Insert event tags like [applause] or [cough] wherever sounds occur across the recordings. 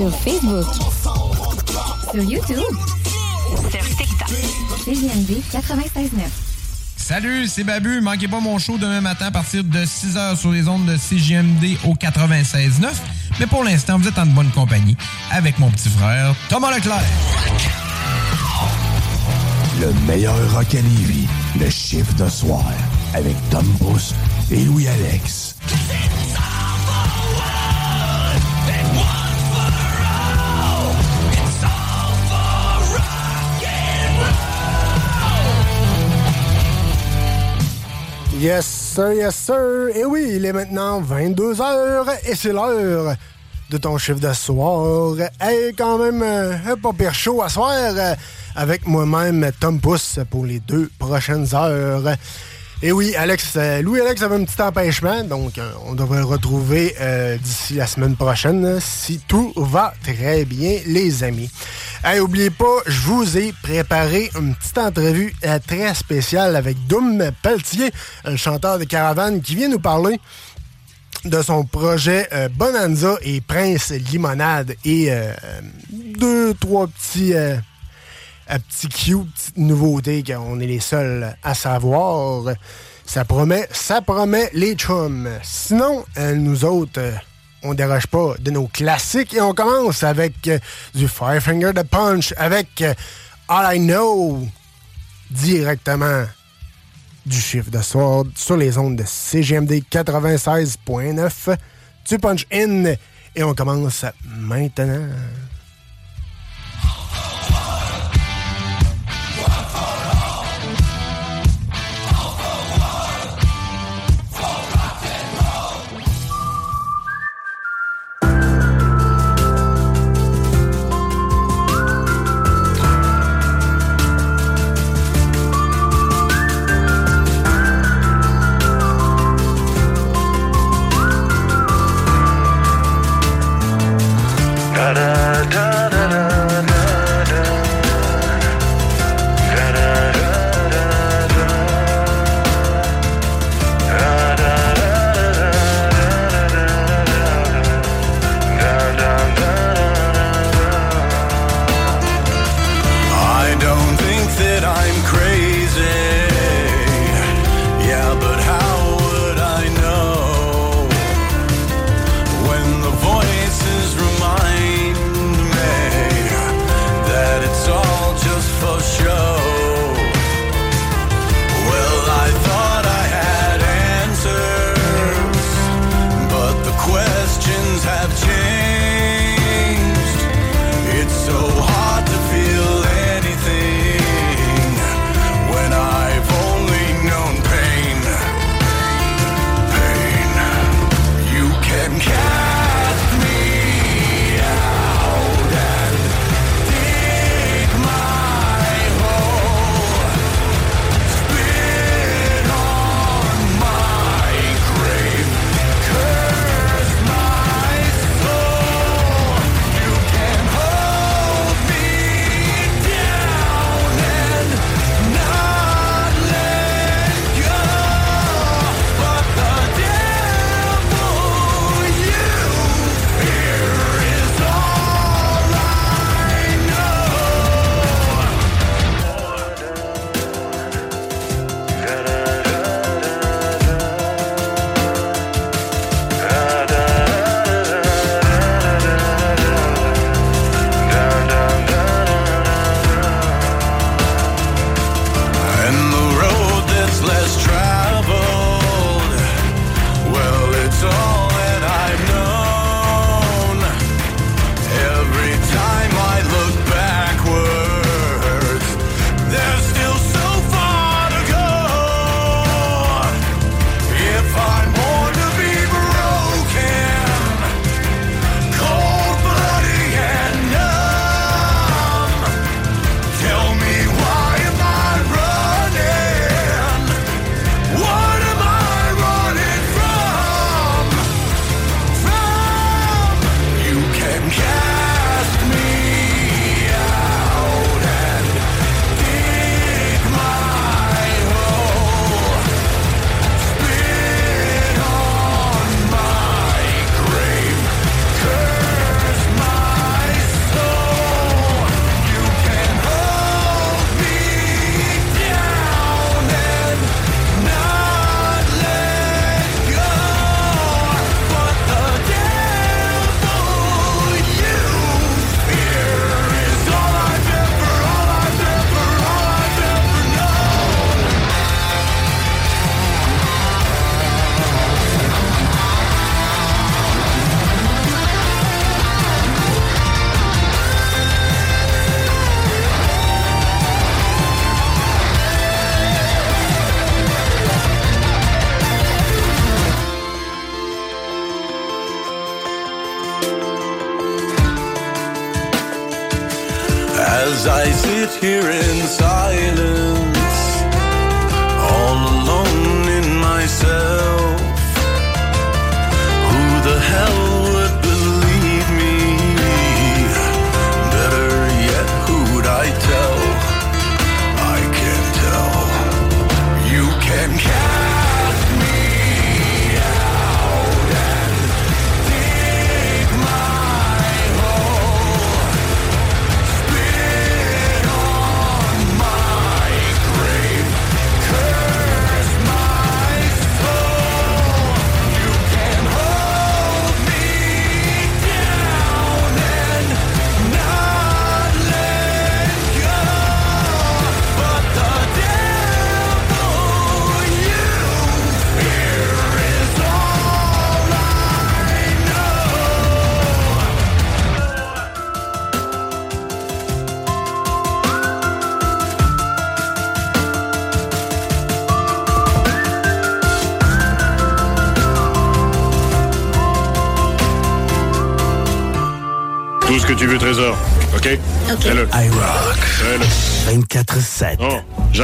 Sur Facebook. Sur YouTube. Sur TikTok. CGMD 96.9. Salut, c'est Babu. Manquez pas mon show demain matin à partir de 6h sur les ondes de CGMD au 96.9. Mais pour l'instant, vous êtes en bonne compagnie avec mon petit frère Thomas Leclerc. Le meilleur rock à Lévis, le chiffre de soir, avec Tom Pousse et Louis-Alex. Yes, sir, yes, sir. Et oui, il est maintenant 22 heures et c'est l'heure de ton chiffre de soir. Hey, quand même, euh, un pas pire chaud à soir avec moi-même, Tom Pousse, pour les deux prochaines heures. Et oui, Alex, euh, Louis-Alex avait un petit empêchement, donc euh, on devrait le retrouver euh, d'ici la semaine prochaine si tout va très bien, les amis. Hey, oubliez pas, je vous ai préparé une petite entrevue euh, très spéciale avec Doom Pelletier, un chanteur de caravane qui vient nous parler de son projet Bonanza et Prince Limonade et deux, trois petits, petits cute petites nouveautés qu'on est les seuls à savoir. Ça promet, ça promet les chums. Sinon, euh, nous autres, euh, on déroge pas de nos classiques et on commence avec euh, du Firefinger de Punch avec All I Know directement du chiffre de soir sur les ondes de CGMD 96.9. Tu punch in et on commence maintenant.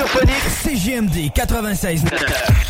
Radiophonique. CGMD 96.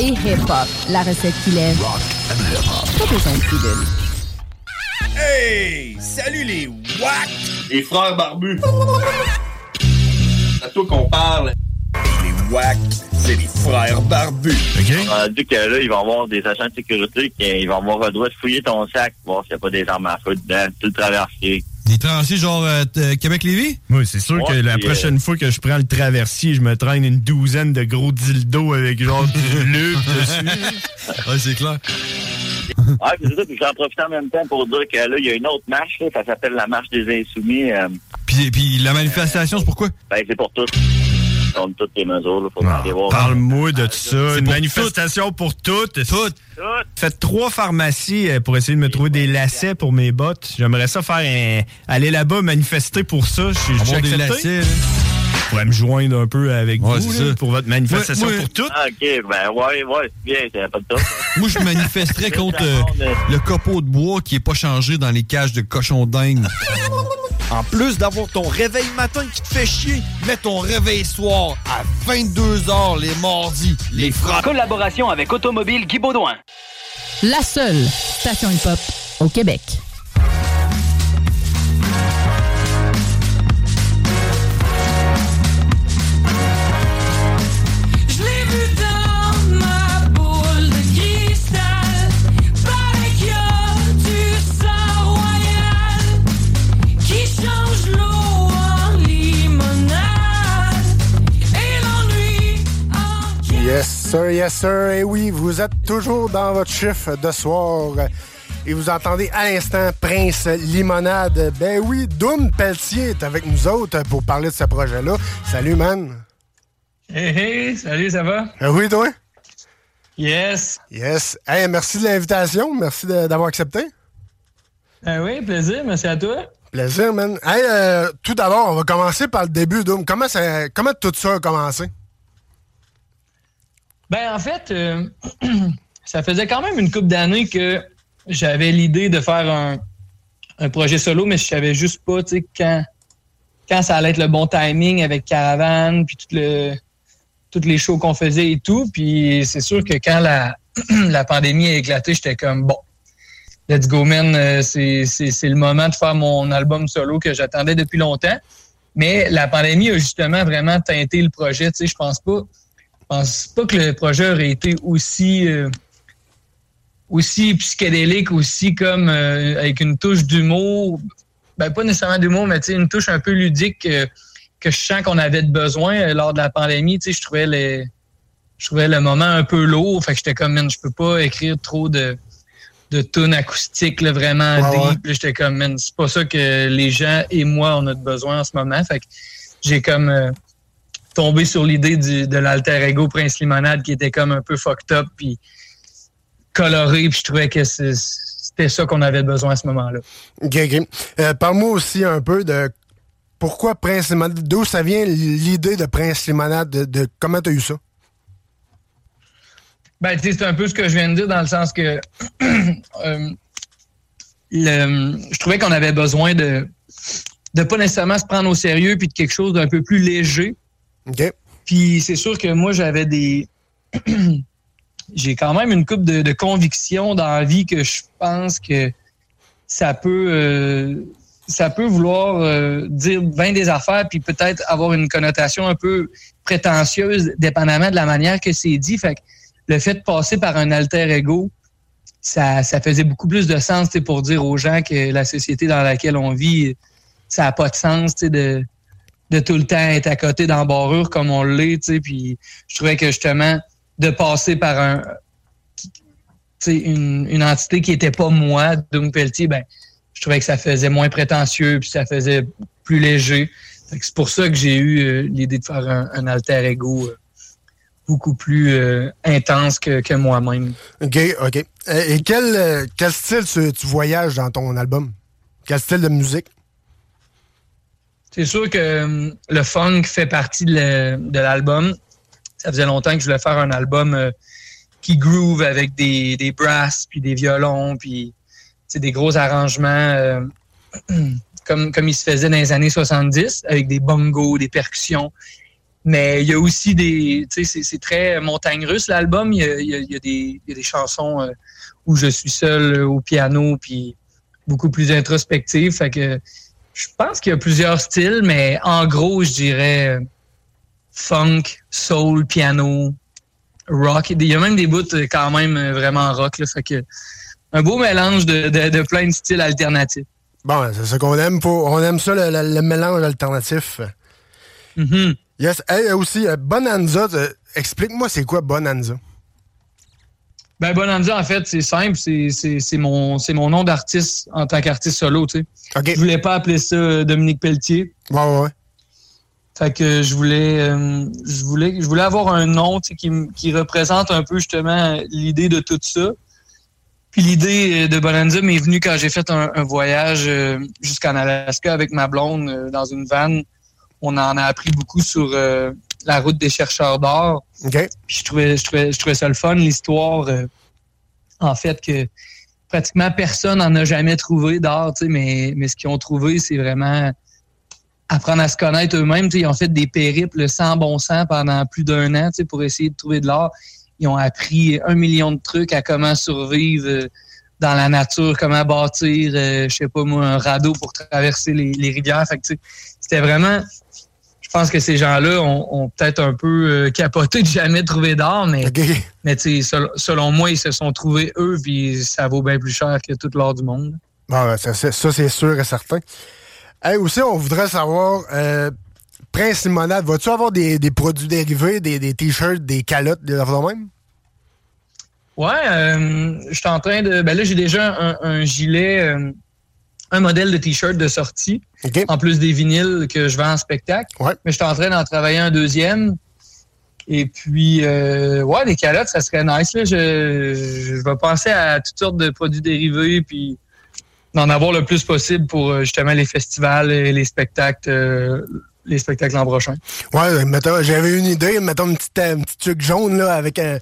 Et hip-hop. La recette qui lève. Rock and hip-hop. Pas besoin de pilule. Hey! Salut les WAC! Les frères barbus! C'est à toi qu'on parle. Les WAC, c'est les frères barbus. On a dit que là, ils vont avoir des agents de sécurité qui ils vont avoir le droit de fouiller ton sac, voir s'il n'y a pas des armes à feu dedans, tout le traversier. Des traversiers genre euh, t- Québec-Lévis? Oui, c'est sûr que la prochaine fois que je prends le traversier, je me traîne une douzaine de gros dildos avec genre du [laughs] lube dessus. ouais, c'est clair. Ouais, puis c'est ça, puis j'en profite en même temps pour dire que là, il y a une autre marche, là, ça s'appelle la marche des insoumis. euh, Puis, puis la manifestation, c'est pourquoi? ben, c'est pour tous. Contre toutes les mesures, là, faut aller voir. Parle-moi de ça. Une pour manifestation pour toutes. Toutes. Faites trois pharmacies euh, pour essayer de me trouver des lacets pour mes bottes? J'aimerais ça faire un... aller là-bas manifester pour ça. Je suis Avoir des accepté. lacets, là. Je pourrais me joindre un peu avec Ouais, vous là, pour votre manifestation pour toutes. Ah, ok, ben ouais, ouais, c'est bien, c'est pas de top. [laughs] Moi, je manifesterais contre euh, le copeau de bois qui est pas changé dans les cages de cochons d'Inde. [laughs] En plus d'avoir ton réveil matin qui te fait chier, mets ton réveil soir à 22h les mardis. Les frères. Collaboration avec Automobile Guy Baudouin. La seule station hip-hop au Québec. Sir, yes, sir. Et oui, vous êtes toujours dans votre chiffre de soir. Et vous entendez à l'instant Prince Limonade. Ben oui, Doom Pelletier est avec nous autres pour parler de ce projet-là. Salut, man. Hey, hey, salut, ça va? Ah oui, toi? Yes. Yes. Hey, merci de l'invitation. Merci d'avoir accepté. Ah oui, plaisir, merci à toi. Plaisir, man. Hey, euh, tout d'abord, on va commencer par le début, Doom. Comment, ça, comment tout ça a commencé? Ben, en fait, euh, [clears throat] ça faisait quand même une couple d'années que j'avais l'idée de faire un, un projet solo, mais je savais juste pas, quand, quand ça allait être le bon timing avec Caravane, puis tout toutes les shows qu'on faisait et tout. Puis c'est sûr que quand la, [clears throat] la pandémie a éclaté, j'étais comme, bon, let's go, man, euh, c'est le moment de faire mon album solo que j'attendais depuis longtemps. Mais la pandémie a justement vraiment teinté le projet. Tu sais, je pense pas, pense pas que le projet aurait été aussi, euh, aussi psychédélique, aussi comme euh, avec une touche d'humour? Ben, pas nécessairement d'humour, mais tu sais, une touche un peu ludique euh, que je sens qu'on avait de besoin euh, lors de la pandémie. Tu sais, je trouvais les, je trouvais le moment un peu lourd. Fait que j'étais comme, man, je peux pas écrire trop de, de tunes acoustiques là, vraiment Ouais, deep. J'étais comme, man, c'est pas ça que les gens et moi on a de besoin en ce moment. Fait que j'ai comme euh, tombé sur l'idée de l'alter ego Prince Limonade qui était comme un peu fucked up puis coloré. Puis je trouvais que c'était ça qu'on avait besoin à ce moment-là. OK. Euh, Parle-moi aussi un peu de pourquoi Prince Limonade. D'où ça vient l'idée de Prince Limonade? De, de- comment t'as eu ça? Ben, tu c'est un peu ce que je viens de dire dans le sens que [clears throat] euh, le- je trouvais qu'on avait besoin de de pas nécessairement se prendre au sérieux puis de quelque chose d'un peu plus léger. Puis c'est sûr que moi j'avais des [clears throat] j'ai quand même une coupe de, de convictions dans la vie que je pense que ça peut euh, ça peut vouloir euh, dire bien des affaires puis peut-être avoir une connotation un peu prétentieuse dépendamment de la manière que c'est dit. Fait que le fait de passer par un alter ego, ça, ça faisait beaucoup plus de sens pour dire aux gens que la société dans laquelle on vit, ça n'a pas de sens de, de tout le temps être à côté d'embarrure comme on l'est. tu sais. Puis je trouvais que justement, de passer par un une, une entité qui était pas moi, Doom Pelletier, ben, je trouvais que ça faisait moins prétentieux, puis ça faisait plus léger. C'est pour ça que j'ai eu euh, l'idée de faire un, alter ego euh, beaucoup plus euh, intense que, moi-même. OK, OK. Et quel, quel style tu voyages dans ton album? Quel style de musique? C'est sûr que euh, le funk fait partie de l'album. Ça faisait longtemps que je voulais faire un album euh, qui groove avec des, des brasses, puis des violons, puis des gros arrangements euh, [clears throat] comme, il se faisait dans les années 70, avec des bongos, des percussions. Mais il y a aussi des... C'est- très montagne russe, l'album. Il y a, des, des chansons où je suis seul au piano, puis beaucoup plus introspective. Je pense qu'il y a plusieurs styles, mais en gros, je dirais funk, soul, piano, rock. Il y a même des bouts euh, quand même euh, vraiment rock. Là, fait que un beau mélange de, de, de plein de styles alternatifs. Bon, c'est ça qu'on aime. Pour, on aime ça, le, le- le mélange alternatif. Mm-hmm. Yes. Hey, aussi, euh, Bonanza, euh, explique-moi c'est quoi Bonanza? Ben Bonanza, en fait, c'est simple. C'est, mon, mon nom d'artiste en tant qu'artiste solo, tu sais. Je voulais pas appeler ça euh, Dominique Pelletier. Ouais, ouais, ouais. Fait que je voulais, euh, je voulais, je voulais avoir un nom tu sais, qui, qui représente un peu justement l'idée de tout ça. Puis l'idée euh, de Bonanza m'est venue quand j'ai fait un, un voyage jusqu'en Alaska avec ma blonde dans une vanne. On en a appris beaucoup sur euh, la route des chercheurs d'or. OK. Puis je trouvais, je trouvais, je trouvais ça le fun, l'histoire. euh, en fait, que pratiquement personne n'en a jamais trouvé d'or, tu sais, mais, mais ce qu'ils ont trouvé, c'est vraiment apprendre à se connaître eux-mêmes. Tu sais, Ils ont fait des périples sans bon sens pendant plus d'un an tu sais, pour essayer de trouver de l'or. Ils ont appris un million de trucs à comment survivre euh, dans la nature, comment bâtir, euh, je sais pas moi, un radeau pour traverser les, les rivières. Fait que, C'était vraiment... Je pense que ces gens-là ont, ont peut-être un peu euh, capoté de jamais trouver d'or, mais, sel- selon moi, ils se sont trouvés eux, puis ça vaut bien plus cher que tout l'or du monde. Ben, ça, c'est- ça, c'est sûr et certain. Hey, aussi, on voudrait savoir, euh, Prince Limonade, vas-tu avoir des, des produits dérivés, des, des t-shirts, des calottes, des affaires même? Ouais, euh, je suis en train de. Ben là, j'ai déjà un, un gilet, euh, un modèle de t-shirt de sortie, en plus des vinyles que je vends en spectacle. Mais je suis en train d'en travailler un deuxième. Et puis, euh, ouais, des calottes, ça serait nice. Là. Je, je vais penser à toutes sortes de produits dérivés, puis d'en avoir le plus possible pour euh, justement les festivals et les spectacles, euh, les spectacles l'an prochain. Ouais, j'avais une idée, mettons une petite, une petite tuque jaune là, avec un,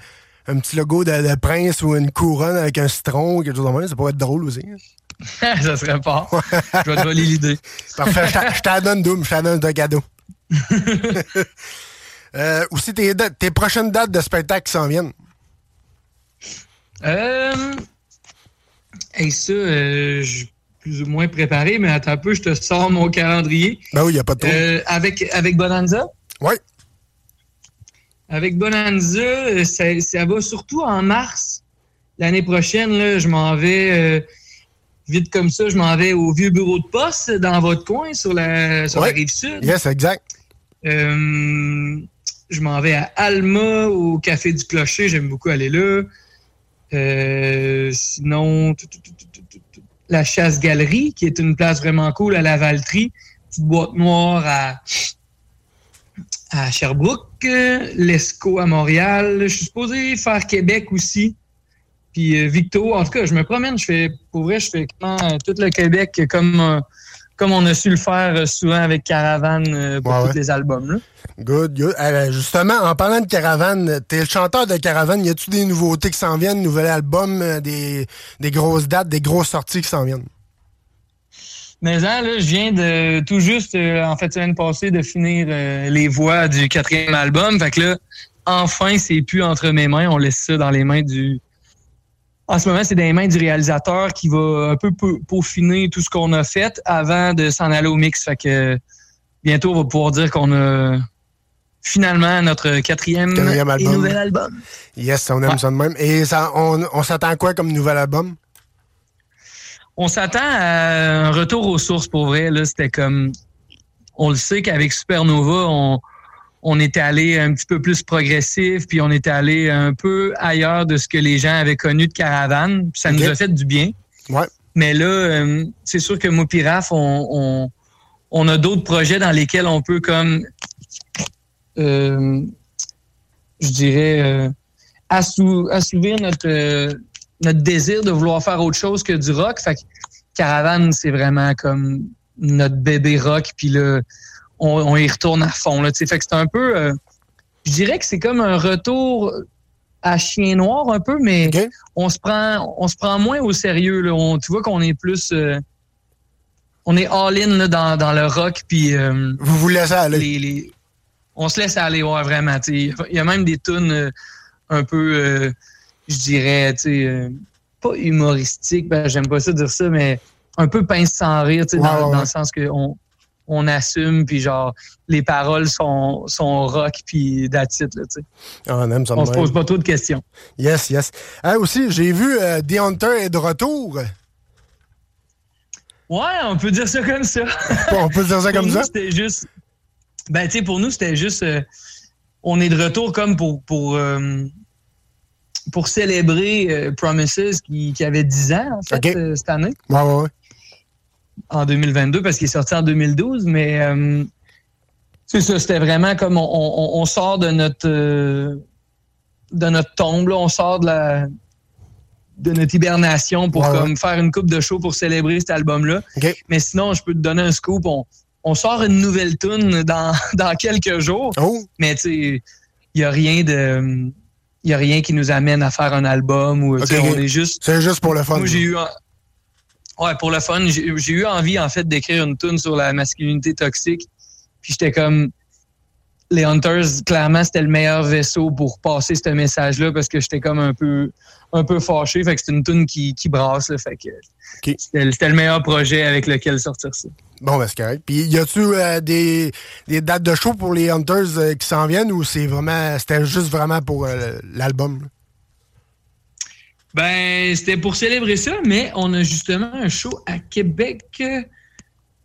un petit logo de, de prince ou une couronne avec un citron ou quelque chose de même. Ça pourrait être drôle aussi. hein. [laughs] ça serait pas. Je vais te voler l'idée. [laughs] Parfait, je t'en donne double, je t'en donne un cadeau. [laughs] Euh, aussi, tes, dates- tes prochaines dates de spectacle qui s'en viennent? Euh. Et ça, euh, je suis plus ou moins préparé, mais attends un peu, je te sors mon calendrier. Ben oui, il n'y a pas de trop. Euh, avec, avec Bonanza? Oui. Avec Bonanza, euh, ça, ça va surtout en mars. L'année prochaine, là, je m'en vais euh, vite comme ça, je m'en vais au vieux bureau de poste dans votre coin sur la, sur la rive sud. Yes, exact. Euh, je m'en vais à Alma, au Café du Clocher. J'aime beaucoup aller là. Euh, sinon, tout, tout, tout. la Chasse-Galerie, qui est une place vraiment cool à la Valtrie. Petite boîte noire à, à Sherbrooke. L'Esco à Montréal. Je suis supposé faire Québec aussi. Puis euh, Victo, en tout cas, je me promène. Je fais, pour vrai, je fais euh, tout le Québec comme, euh, comme on a su le faire souvent avec Caravane euh, pour Ouais, tous les albums. Là. Good, good. Euh, justement, en parlant de Caravane, t'es le chanteur de Caravane. Y a-tu des nouveautés qui s'en viennent, nouvel album, des, des grosses dates, des grosses sorties qui s'en viennent? Mais là, là, je viens de tout juste, euh, en fait, semaine passée, de finir euh, les voix du quatrième album. Fait que là, enfin, c'est plus entre mes mains. On laisse ça dans les mains du. En ce moment, c'est dans les mains du réalisateur qui va un peu peaufiner tout ce qu'on a fait avant de s'en aller au mix. Fait que bientôt, on va pouvoir dire qu'on a finalement notre quatrième, Quatrième et album. nouvel album. Yes, on aime ça de même. Et ça, on, on s'attend à quoi comme nouvel album? On s'attend à un retour aux sources pour vrai. Là, c'était comme, on le sait qu'avec Supernova, on, on était allé un petit peu plus progressif, puis on était allé un peu ailleurs de ce que les gens avaient connu de Caravane. Puis ça nous a fait du bien. Ouais. Mais là, euh, c'est sûr que Raph, on, on, on a d'autres projets dans lesquels on peut comme, euh, je dirais, euh, assou- assouvir notre, euh, notre désir de vouloir faire autre chose que du rock. Fait que Caravane, c'est vraiment comme notre bébé rock, puis là, on, on y retourne à fond. Là, tu sais. fait que c'est un peu, euh, je dirais que c'est comme un retour à chien noir un peu, mais on se prend, on se prend moins au sérieux. Là. On, tu vois qu'on est plus, euh, on est all-in dans, dans le rock, puis euh, vous vous laissez aller. les- les- on se laisse aller, ouais, vraiment. Il y a même des tunes un peu, je dirais, tu sais, euh, pas humoristiques, ben, j'aime pas ça dire ça, mais un peu pince sans rire, tu sais, dans, le sens que on, on assume, puis genre, les paroles sont, sont rock, puis it, là, tu sais. Ah, on aime ça On se pose pas trop de questions. Yes, yes. Ah, aussi, j'ai vu euh, The Hunter est de retour. Ouais, on peut dire ça comme ça. [laughs] On peut dire ça comme nous, ça? C'était juste. Ben, tu sais, pour nous, c'était juste. euh, on est de retour comme pour. pour euh, pour célébrer euh, Promises qui, qui avait 10 ans, en fait, euh, cette année, Ouais, ouais, ouais. en 2022, parce qu'il est sorti en 2012. Mais euh, c'est ça, c'était vraiment comme on, on- on sort de notre de notre tombe, là, on sort de la de notre hibernation pour Ouais, ouais. comme faire une coupe de show pour célébrer cet album-là. Mais sinon, je peux te donner un scoop. On, on sort une nouvelle tune dans, [laughs] dans quelques jours. Oh. Mais tu sais, il n'y a rien de. Il y a rien qui nous amène à faire un album ou tu sais, Ok, ok. on est juste. C'est juste pour le fun. Moi, j'ai eu. Ouais, pour le fun, j'ai eu envie, en fait, d'écrire une tune sur la masculinité toxique. Puis j'étais comme. Les Hunters, clairement, c'était le meilleur vaisseau pour passer ce message-là parce que j'étais comme un peu un peu fâché. Fait que c'est une tune qui, qui brasse. Là, fait que c'était le meilleur projet avec lequel sortir ça. Bon, ben, c'est correct. Puis, y a-tu euh, des, des dates de show pour les Hunters euh, qui s'en viennent ou c'est vraiment, c'était juste vraiment pour euh, l'album? Ben, c'était pour célébrer ça, mais on a justement un show à Québec.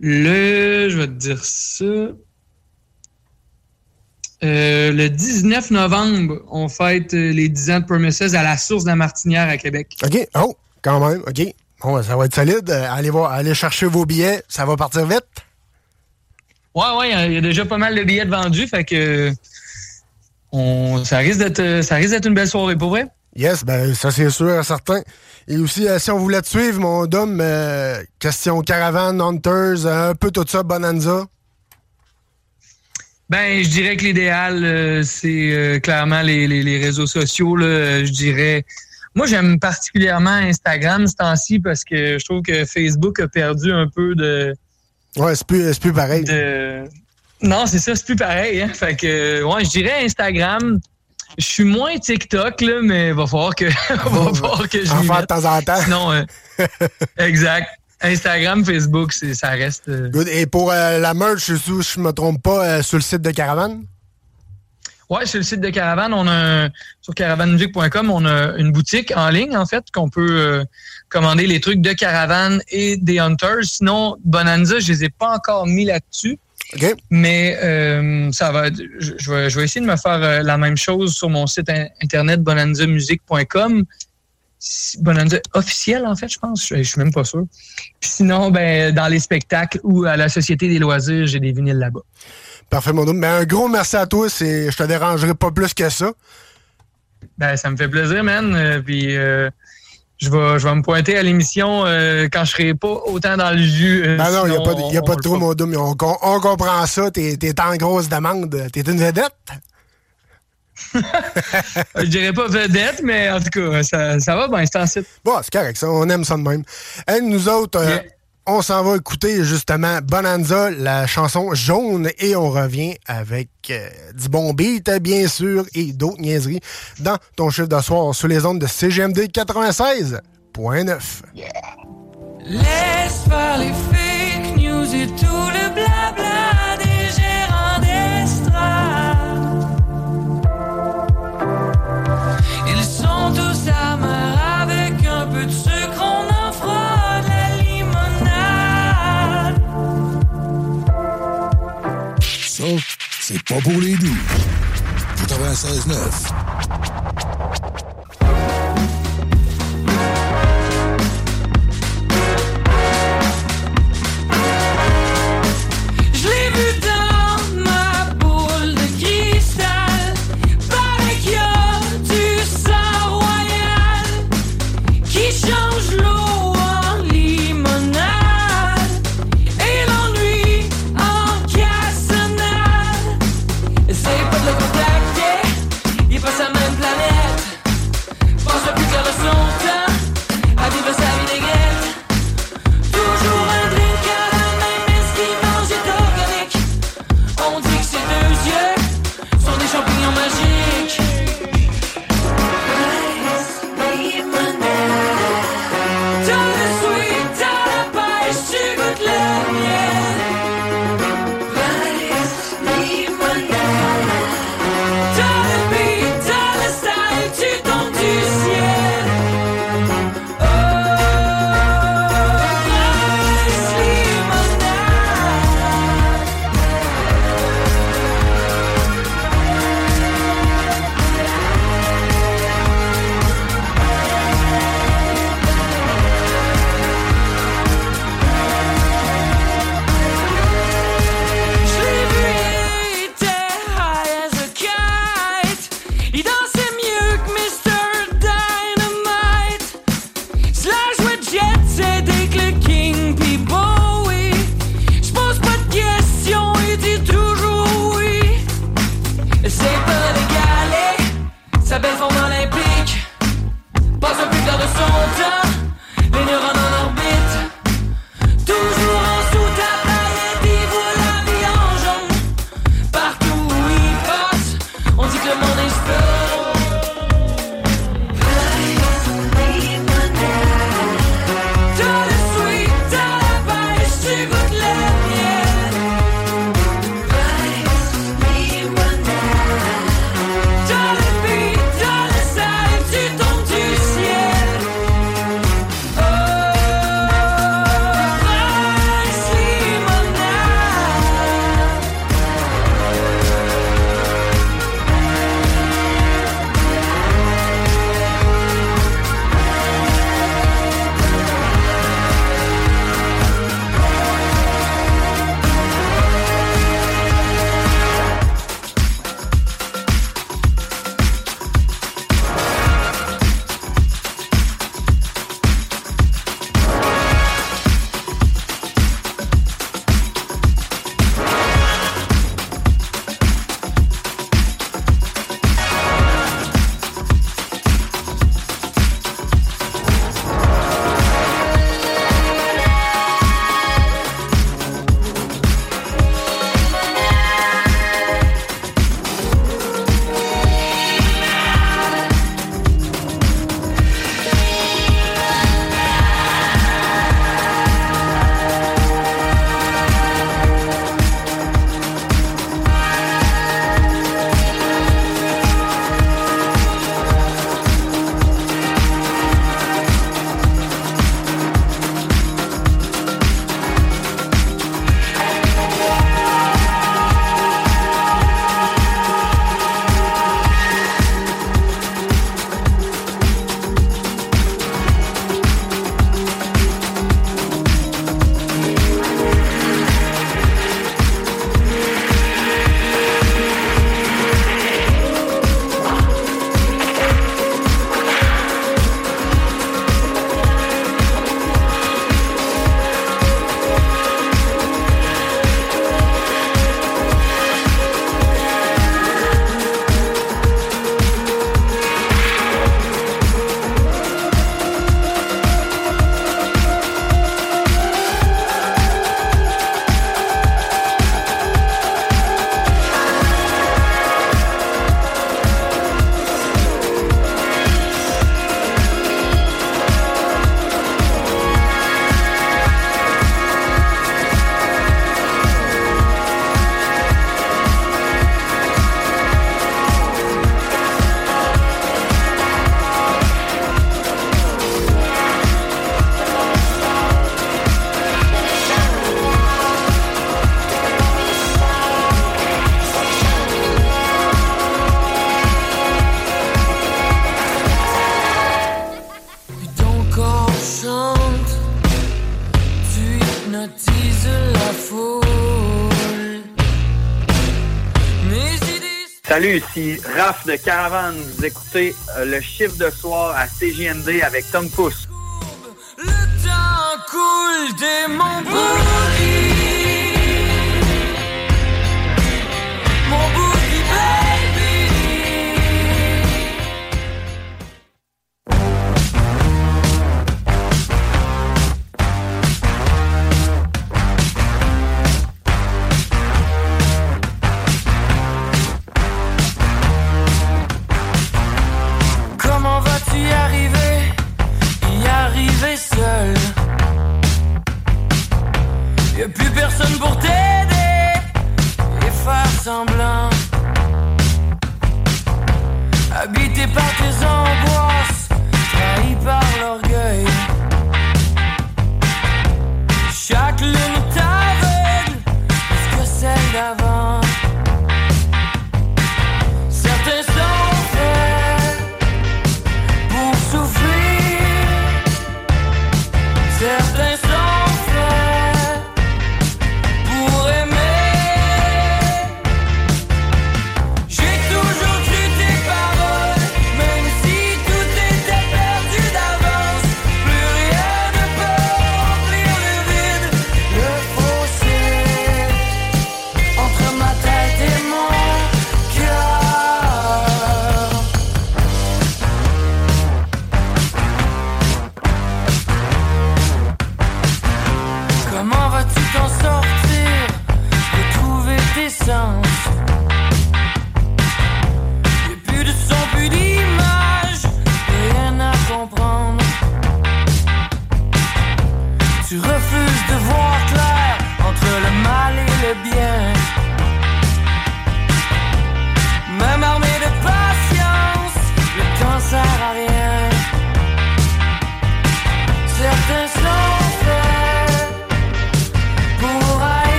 Le, je vais te dire ça. Le 19 novembre, on fête les 10 ans de Promises à la source de la Martinière à Québec. OK. Oh, quand même. OK. Bon, ben, ça va être solide. Euh, allez voir, allez chercher vos billets. Ça va partir vite. Ouais, ouais, il y a- il y, a déjà pas mal de billets de vendus, fait que on, ça risque d'être ça risque d'être une belle soirée pour vrai. Yes, ben ça c'est sûr, certain. Et aussi, euh, si on voulait te suivre, mon dom, euh, question caravane, hunters, euh, un peu tout ça, bonanza. Ben, je dirais que l'idéal, euh, c'est euh, clairement les, les- les réseaux sociaux. Là, Euh, je dirais. Moi, j'aime particulièrement Instagram ce temps-ci parce que je trouve que Facebook a perdu un peu de. Ouais, c'est plus, c'est plus pareil. de- Non, c'est ça, c'est plus pareil. Hein? Fait que, ouais, je dirais Instagram. Je suis moins TikTok, là, mais va falloir que, [laughs] va falloir que je En faire de temps en temps. Sinon, euh, [laughs] exact. Instagram, Facebook, ça reste. euh, Good. Et pour euh, la merch, si je me trompe pas, sur le site de Caravane? Ouais, sur le site de Caravane, on a sur caravanemusique.com, on a une boutique en ligne en fait qu'on peut euh, commander les trucs de Caravane et des Hunters. Sinon, Bonanza, je les ai pas encore mis là-dessus. Mais euh, ça va. être- Je, je vais, je vais essayer de me faire euh, la même chose sur mon site in- internet bonanzamusique.com. Si- Bonanza officiel en fait, je pense. Je, je suis même pas sûr. Puis sinon, ben dans les spectacles ou à la Société des loisirs, j'ai des vinyles là-bas. Parfait, mon homme. Ben, un gros merci à toi. C'est, je te dérangerai pas plus que ça. Ben, ça me fait plaisir, man. Euh, puis euh, je vais, je vais me pointer à l'émission euh, quand je serai pas autant dans le jus. Ben non, il n'y a pas, de- y a on- pas de trou, mon homme. On, on comprend ça. T'es, t'es en grosse demande. T'es une vedette. [laughs] Je dirais pas vedette, mais en tout cas, ça, ça va bien, c'est en site. Bon, c'est correct, ça. On aime ça de même. Et nous autres, on s'en va écouter justement Bonanza, la chanson jaune, et on revient avec euh, du bon beat, bien sûr, et d'autres niaiseries dans ton chiffre de soir les ondes de CGMD 96.9. Laisse faire les c'est pas pour les doux. 96.9. Salut, ici Raph de Caravane. Vous écoutez euh, le chiffre de soir à CGMD avec Tom Pousse.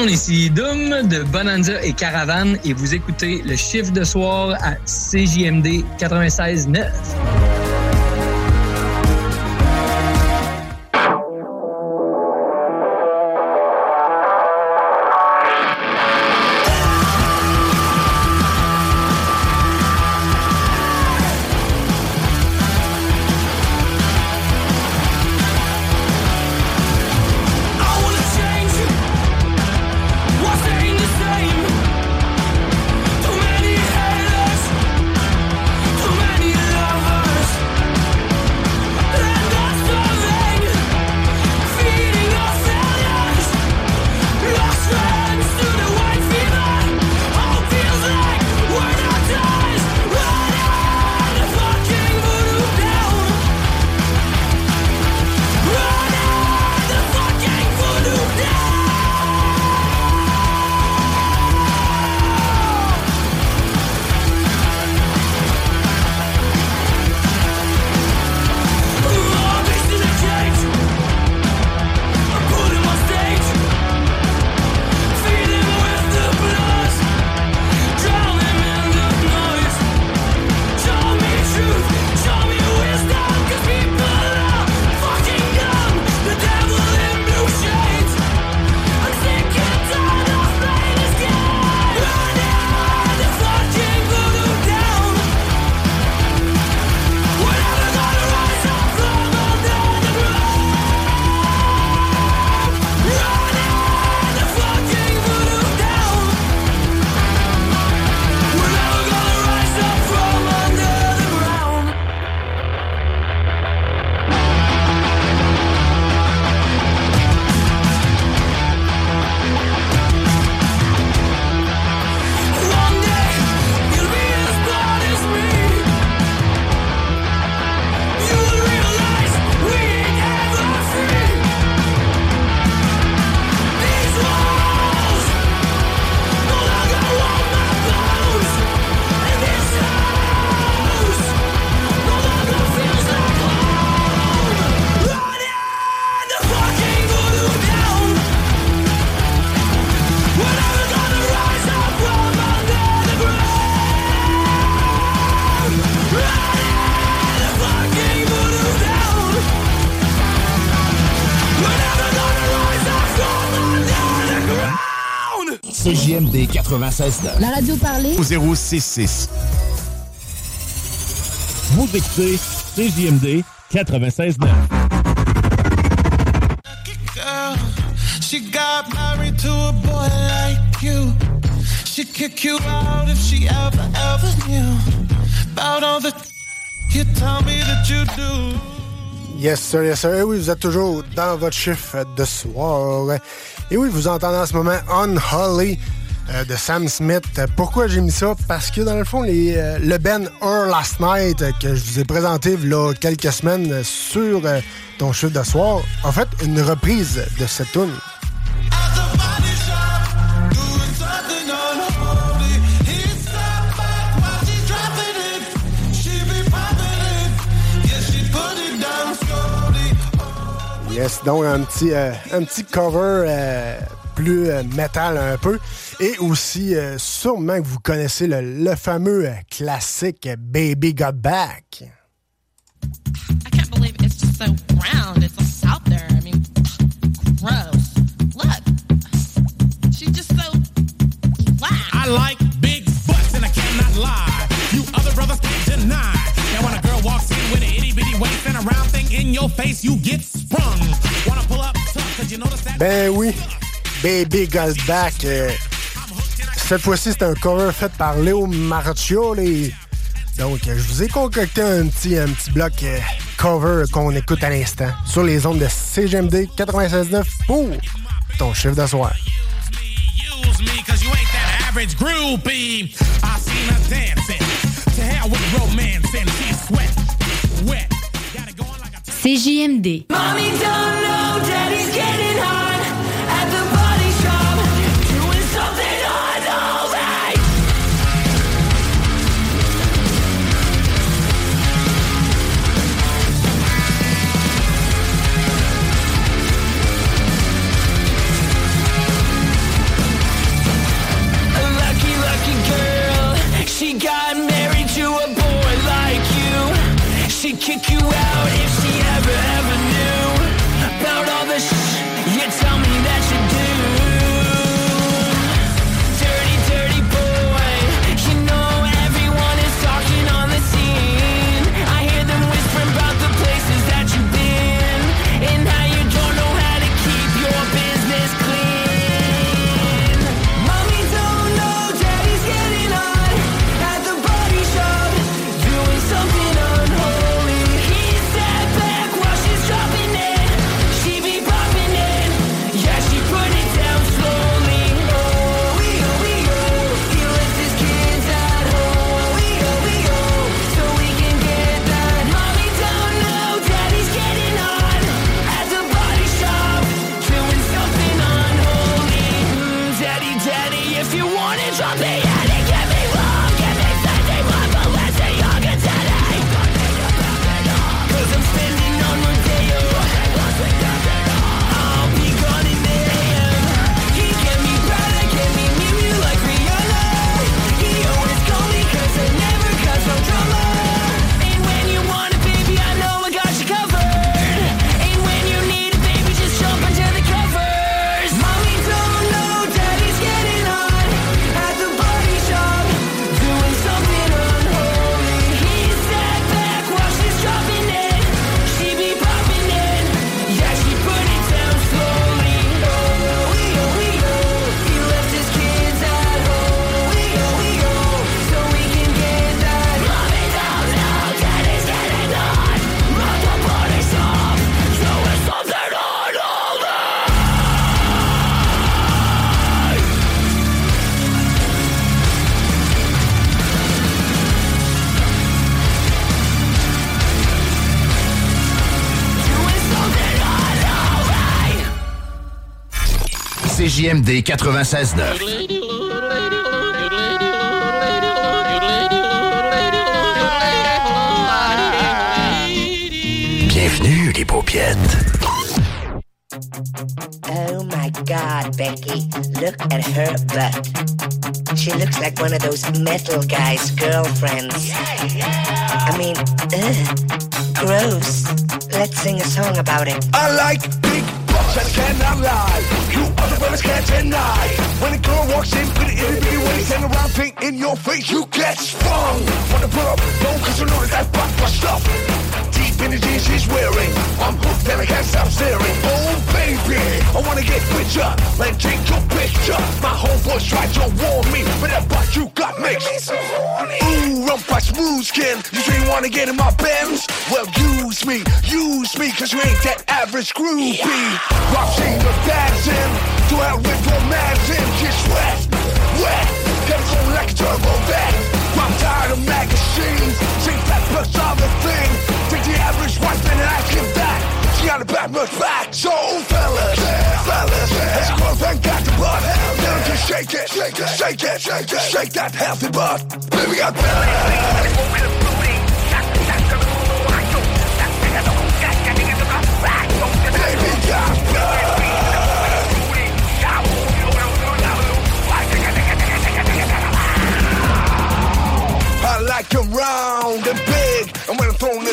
monde, ici Doom de Bonanza et Caravane et vous écoutez le chiffre de soir à CJMD 96.9. 96.9. La radio parlée. Au 066. Vous écoutez CJMD 96.9. girl. She got married to a boy like you. She'd kick you out if she ever, ever knew about all the [laughs] you tell me that you do. Yes, sir, yes, sir. Et oui, vous êtes toujours dans votre chiffre de soir. Et oui, vous entendez en ce moment Unholy euh, de Sam Smith. Pourquoi j'ai mis ça? Parce que dans le fond, euh, le Ben Her Last Night euh, que je vous ai présenté il y a quelques semaines sur ton chiffre de soir, en fait, une reprise de cette tune. Yes, donc un petit, un petit cover plus métal un peu. Et aussi, euh, sûrement que vous connaissez le, le fameux euh, classique Baby Got Back. I can't believe it's just so round. It's just out there. I mean, gross. Look, she's just so wow. I like big butts and I cannot lie. You other brothers can't deny. Now when a girl walks in with an itty bitty waist and a round thing in your face, you get sprung. Wanna pull up tough cause you notice that Ben oui, Baby Got Back. euh, cette fois-ci, c'est un cover fait par Léo Marcioli. Donc, je vous ai concocté un petit, un petit bloc euh, cover qu'on écoute à l'instant sur les ondes de CGMD 96.9 pour ton chiffre that average groupie. I seen her dancing. To hell with romance and she's sweat, wet. CJMD. Mommy don't know daddy's kick you out CJMD 96.9. Bienvenue, les paupiètes. Oh my god, Becky. Look at her butt. She looks like one of those metal guys' girlfriends. I mean, ugh, gross. Let's sing a song about it. I like big butts and cannot lie. You other brothers can't deny. When a girl walks in with an itty bitty waist and a round thing in your face, you get sprung. Wanna put up, no, cause you know that that butt was stuff. Deep in the jeans she's wearing. I'm hooked and I can't stop staring. Oh baby, I wanna get with ya and take your picture. My homeboys tried to warn me, but that butt you got makes me so horny. Ooh, rump by smooth skin. You say you wanna get in my Benz? Well, use me, use me, cause you ain't that average groupie. Rock scene of dancing, to hell with romancing. Get wet, wet, get go like a turbo vet. I'm tired of magazines, think that plus the thing. Take the average white man and ask him that. She got a bad much back, so fellas, fellas, has your girlfriend got the butt? Then just shake it, shake it, shake it, shake it, shake that healthy butt. Baby got Baby got I like them round and big. And when I'm throwing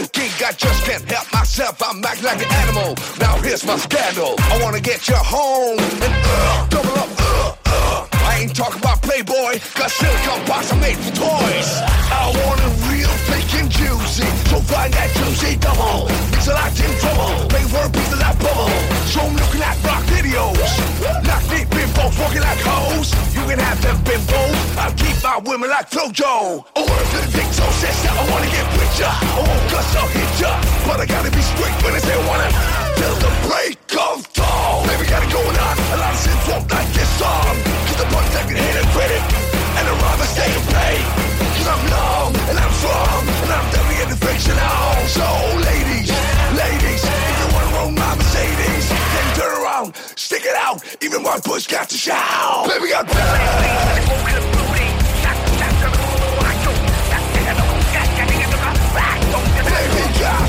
I just can't help myself. I'm acting like an animal. Now here's my scandal. I wanna get you home and uh, double up, uh, uh. I ain't talking about Playboy, cause silicone box are made for toys. I want it real and juicy. So find that juicy double. It's a lot in trouble. A piece of that bubble. So I'm looking at rock videos. Knock deep bimbos walking like hoes. You can have them bimbos. I'll keep my women like Flojo. A word to the dick, so sister, I wanna get with ya. I won't cuss, I'll hit ya. But I gotta be strict when I say I wanna. Till the break of dawn. Baby, got it going on. A lot of sins won't like this song. Cause the ones that can hit and credit. And I'd rather stay and. Cause I'm long and I'm strong. And I'm on. So, ladies, ladies, if you wanna roll my Mercedes, then turn around, stick it out. Even my push got to shout. Baby, got Baby, got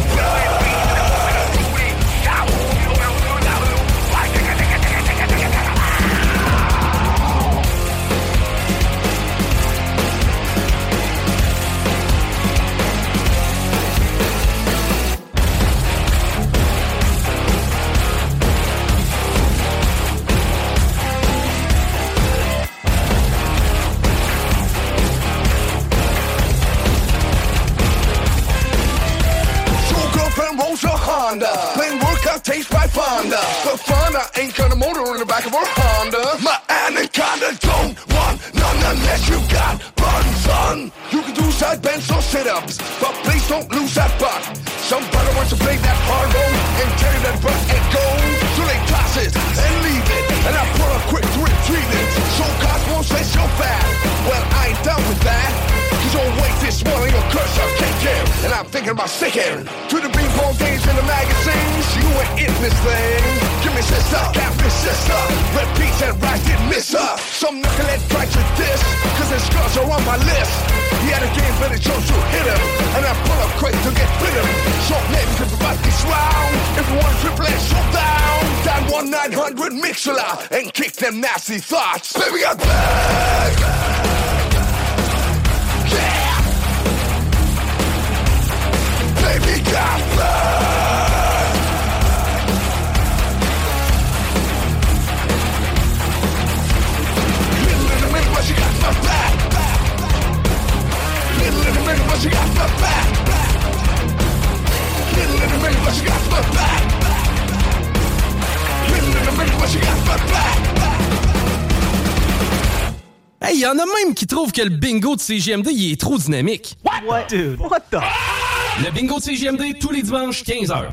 Fonda ain't got a motor in the back of her Honda. My anaconda don't want none unless you got buns on. You can do side bends or sit-ups, but please don't lose that butt. Somebody wants to play that Thinking about sticking to the ping pong games in the magazines. You ain't in this thing. Give me sister, me sister. Red beats and rice didn't miss her. Some knucklehead tried to diss, cause his scars are on my list. He had a game, but it chose to hit him. And I pull up quick to get rid of him. So maybe could provide this round. If you want triple H, showdown. Down 1 900 Mixela and kick them nasty thoughts. Baby, I'm back. Hey, y en a même qui trouvent que le bingo de CGMD il est trop dynamique. What? Dude, what the? Le bingo de CGMD tous les dimanches 15h.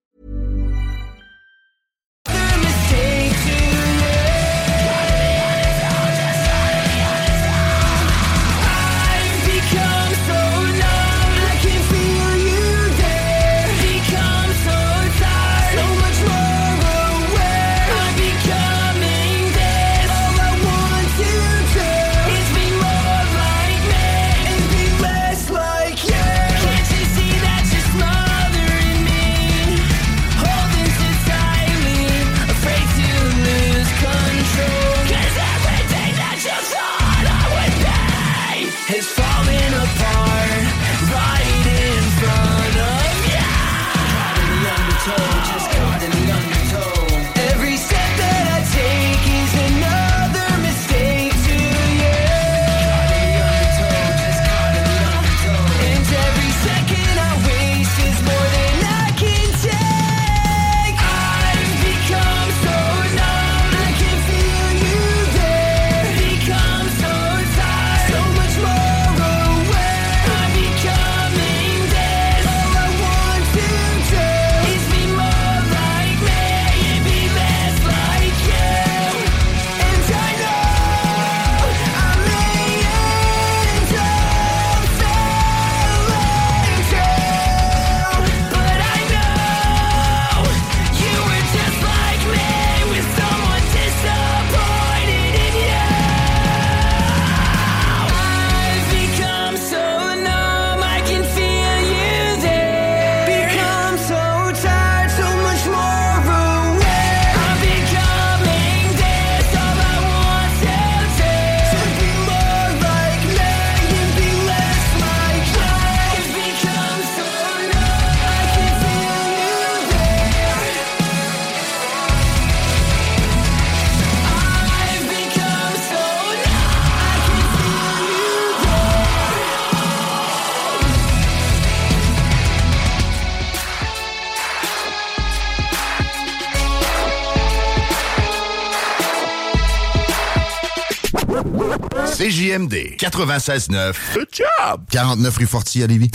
CJMD 96.9. Good job! 49 rue Forti à Lévis.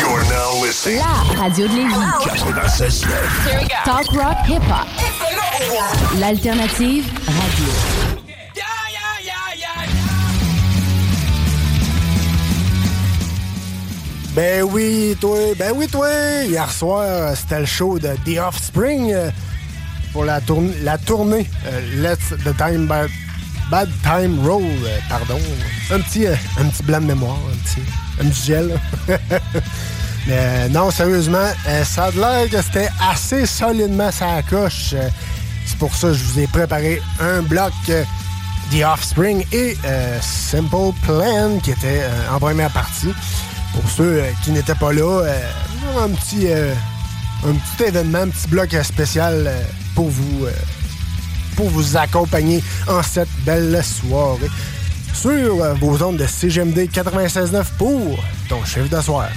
You're now listening. La radio de Lévis. 96.9. Talk rock hip hop. L'alternative radio. Ben oui, toi, ben oui, toi. Hier soir, c'était le show de The Offspring euh, pour la, tourne- la tournée euh, Let's the Time Bad, Time Roll. euh, pardon. Un petit, euh, un petit blanc de mémoire, un petit, un petit gel. [laughs] Mais euh, non, sérieusement, ça a l'air que c'était assez solidement sa coche. C'est pour ça que je vous ai préparé un bloc The Offspring et Simple Plan qui était en première partie. Pour ceux qui n'étaient pas là, un petit un petit événement, un petit bloc spécial pour vous pour vous accompagner en cette belle soirée sur euh, vos ondes de CGMD 96.9 pour ton chef d'asseoir.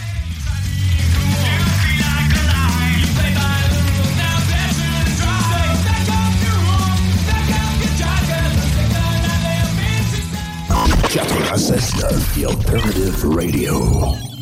The Radio.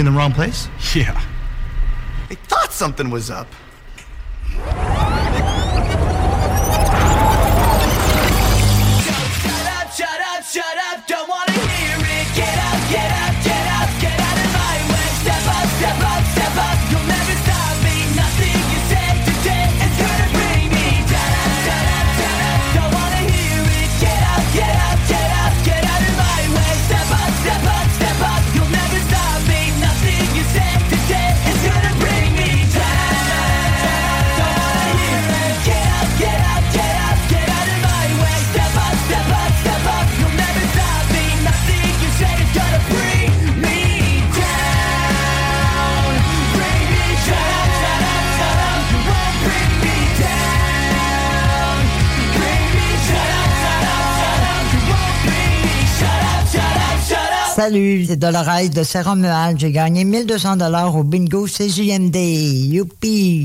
we in the wrong place? Yeah. I thought something was up. Salut, c'est Dolores de Saint-Romuald. J'ai gagné 1200 dollars au bingo CJMD. Youpi!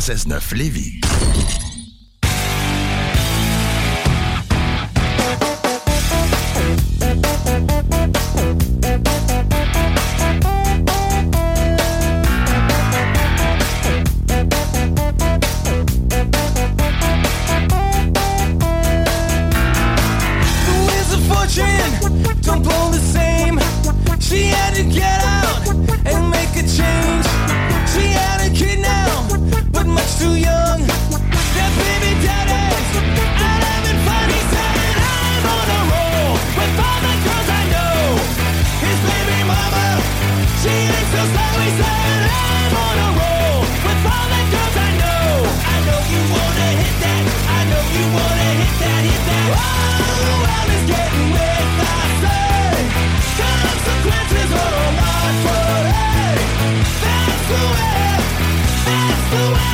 969 Lévis.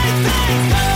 everything.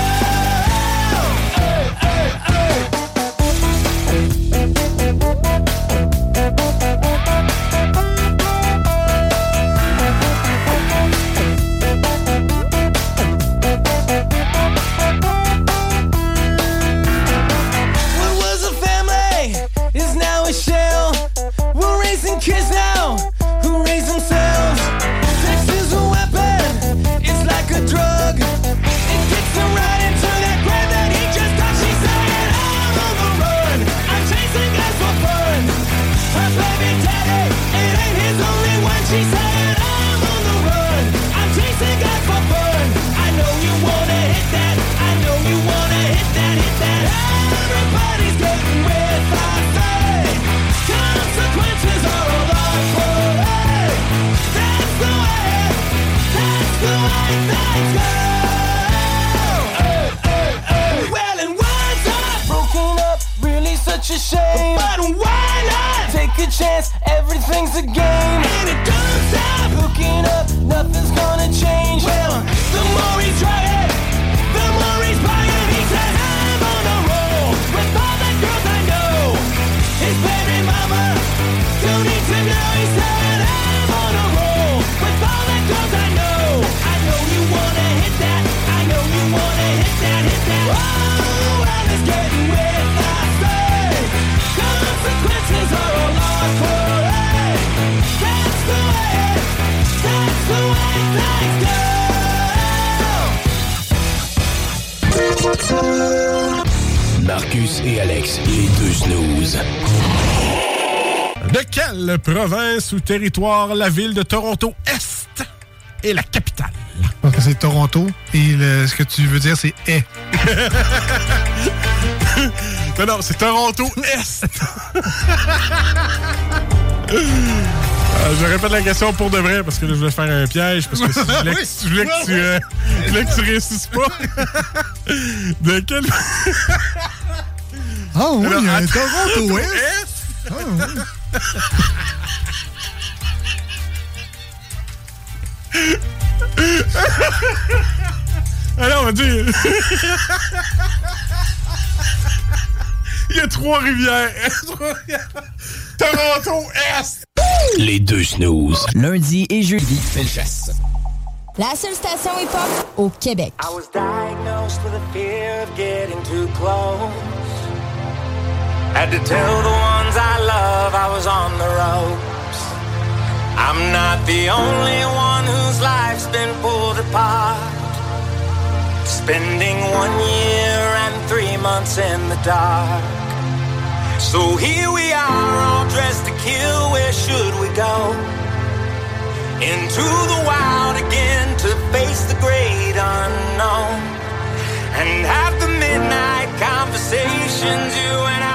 sous territoire la ville de Toronto-Est et la capitale. Parce que c'est Toronto et le, ce que tu veux dire, c'est est. [laughs] non, non, c'est Toronto-Est. [laughs] Ah, je répète la question pour de vrai parce que là, je voulais faire un piège parce que si je voulais, que, je voulais que, tu, euh, je voulais que tu réussisses pas. [laughs] de quel. oh oui, un Toronto Est! Oh, oui. rendu. Il y a trois rivières. Toronto Est. Les deux snooze. Lundi et jeudi, Felchesse. La seule station hip-hop au Québec. I was diagnosed with a fear of getting too close. Had to tell the ones I love I was on the ropes. I'm not the only one whose life's been pulled apart. Spending one year and three months in the dark. So here we are, all dressed to kill. Where should we go? Into the wild again to face the great unknown. And have the midnight conversations you and I.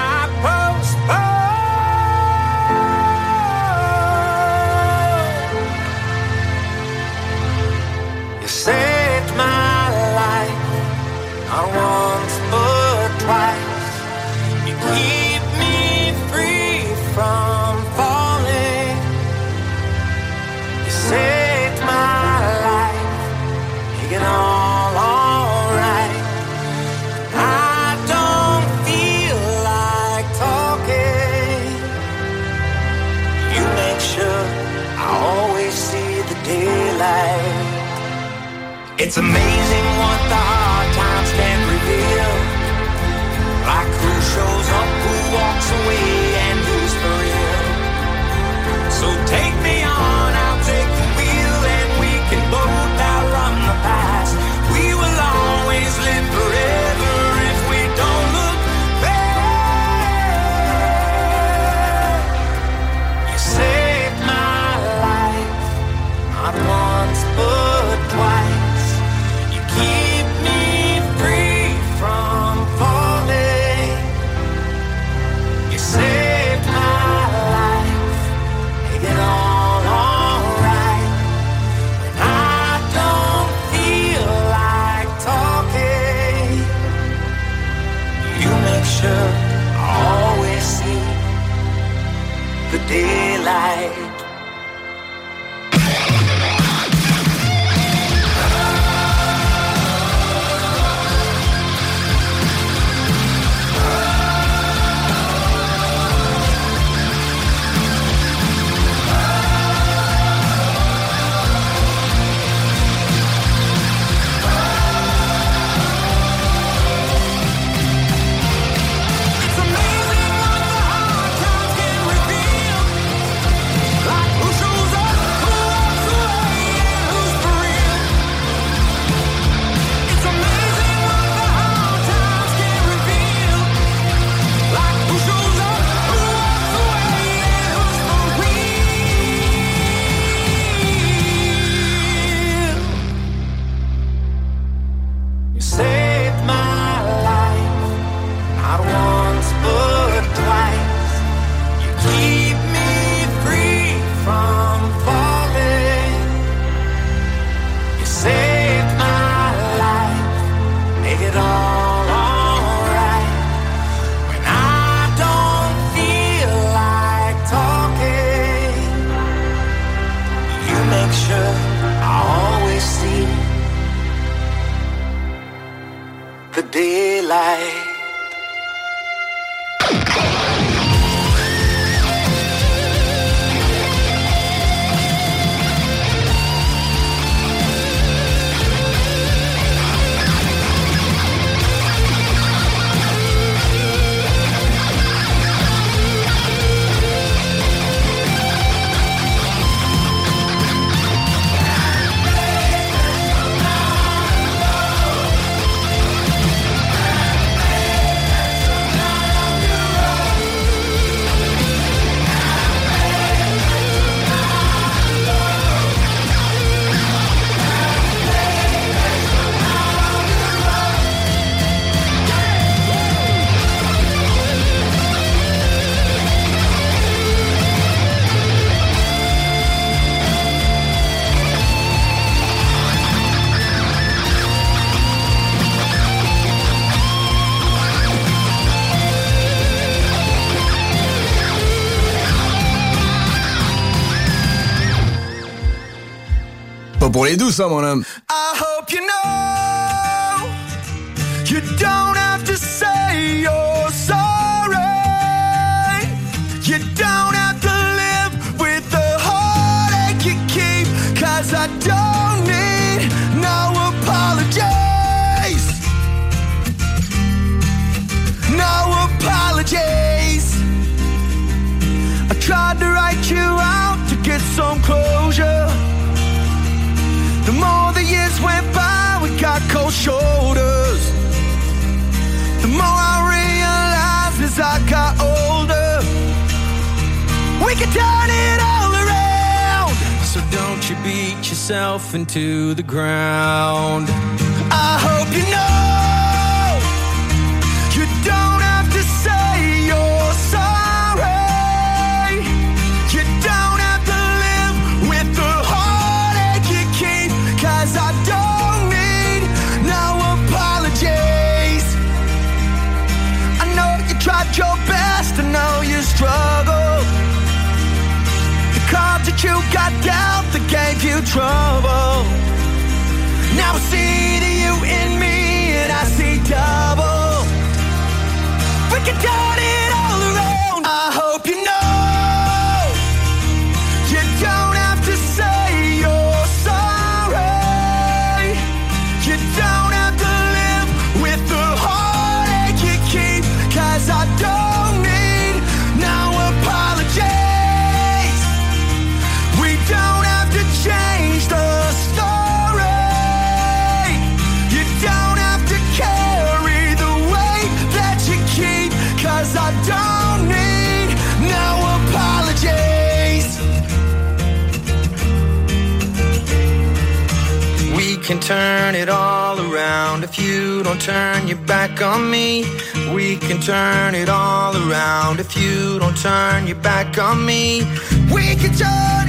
Do something. ça, mon. yourself into the ground. trouble. can turn it all around if you don't turn your back on me. We can turn it all around if you don't turn your back on me. We can turn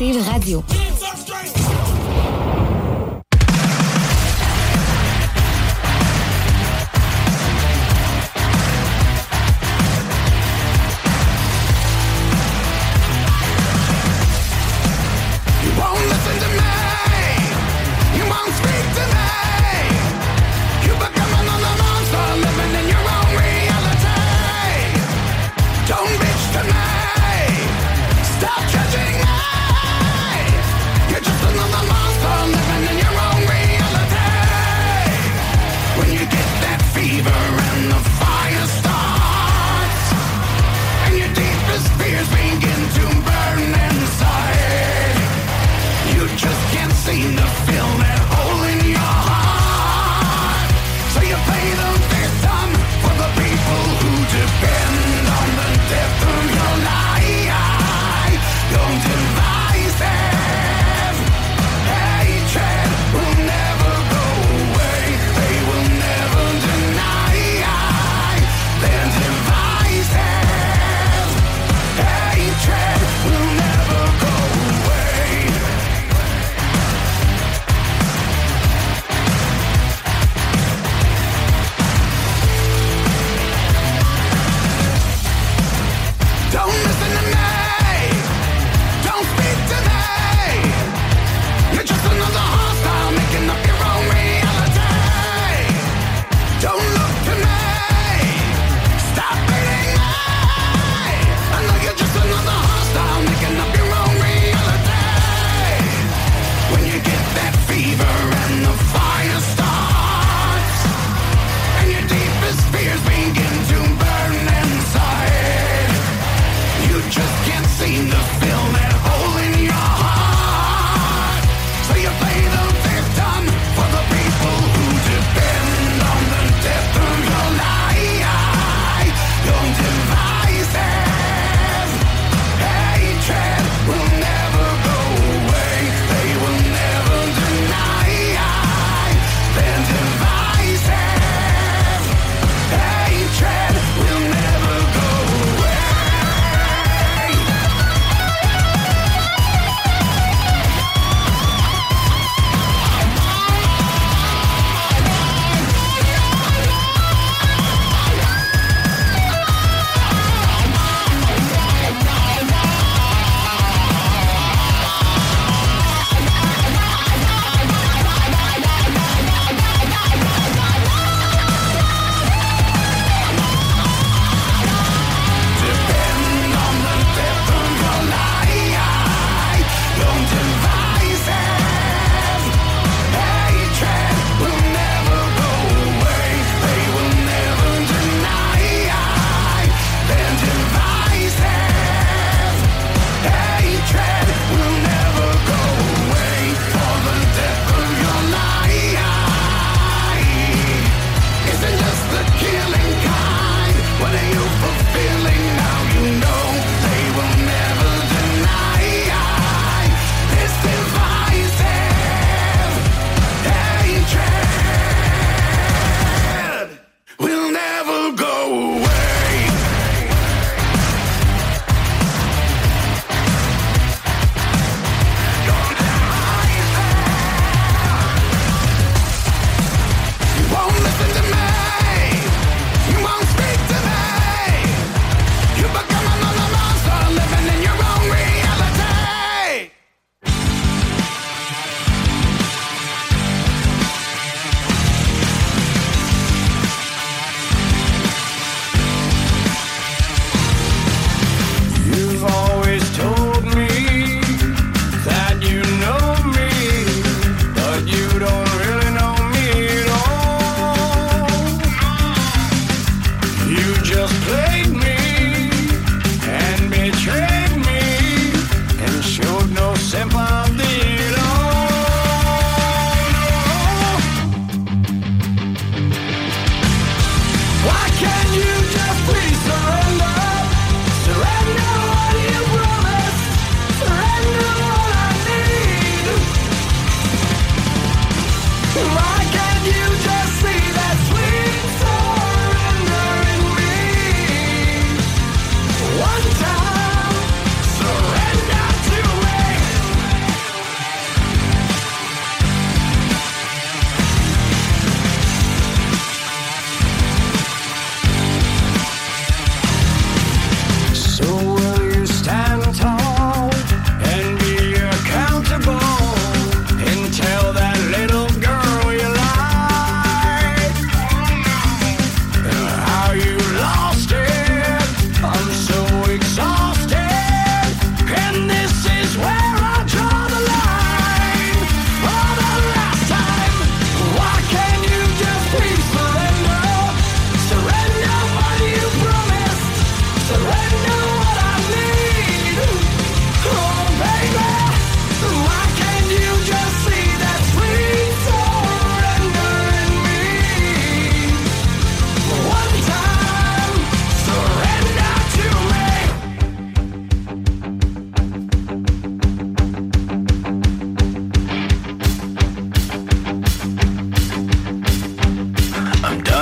Alternative Radio.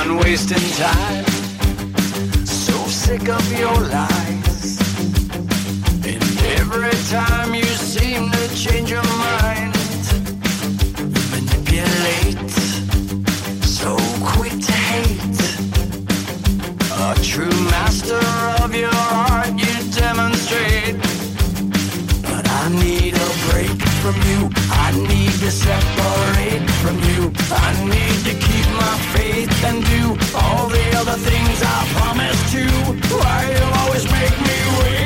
Done wasting time. So sick of your lies. And every time you seem to change your mind, you manipulate. So quick to hate. A true master of your art, you demonstrate. But I need a break from you. I need to separate from you. I need to keep my faith and do all the other things I promised to. Why you always make me wait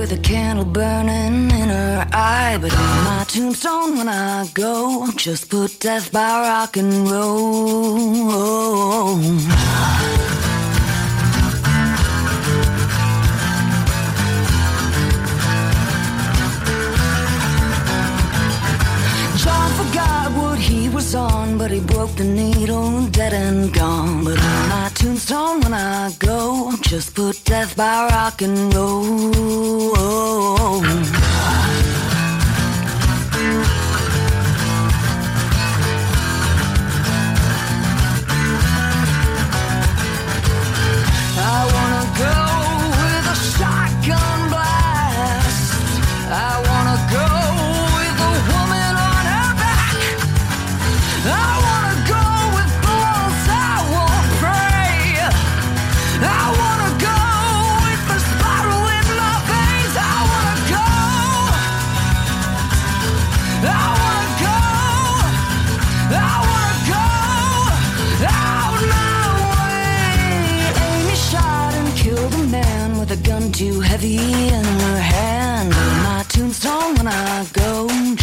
With a candle burning in her eye. But on my tombstone, when I go, just put death by rock and roll. John forgot what he was on, but he broke the needle, dead and gone. But on my tombstone, when I go, just put death by rock and roll.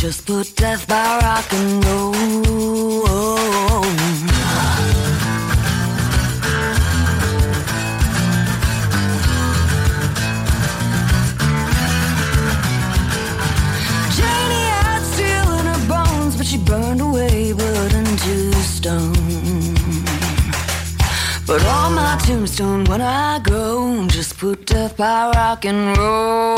Just put death by rock and roll. Janie had steel in her bones, but she burned away wood into stone but on my tombstone when i go just put death by rock and roll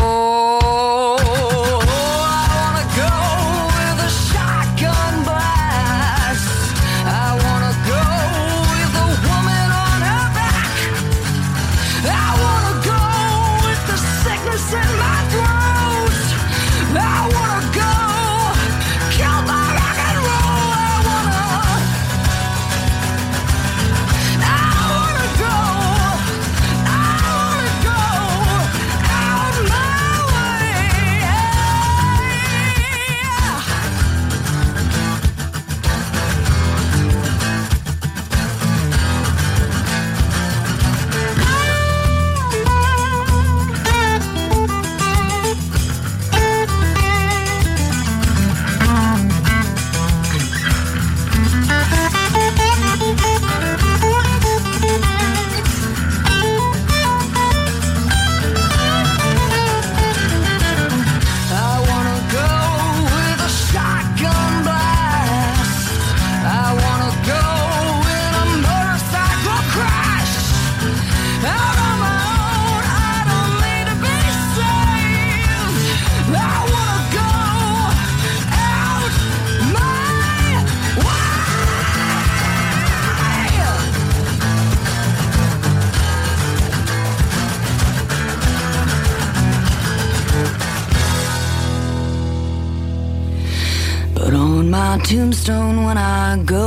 stone when I go.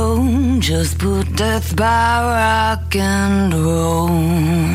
Just put death by rock and roll.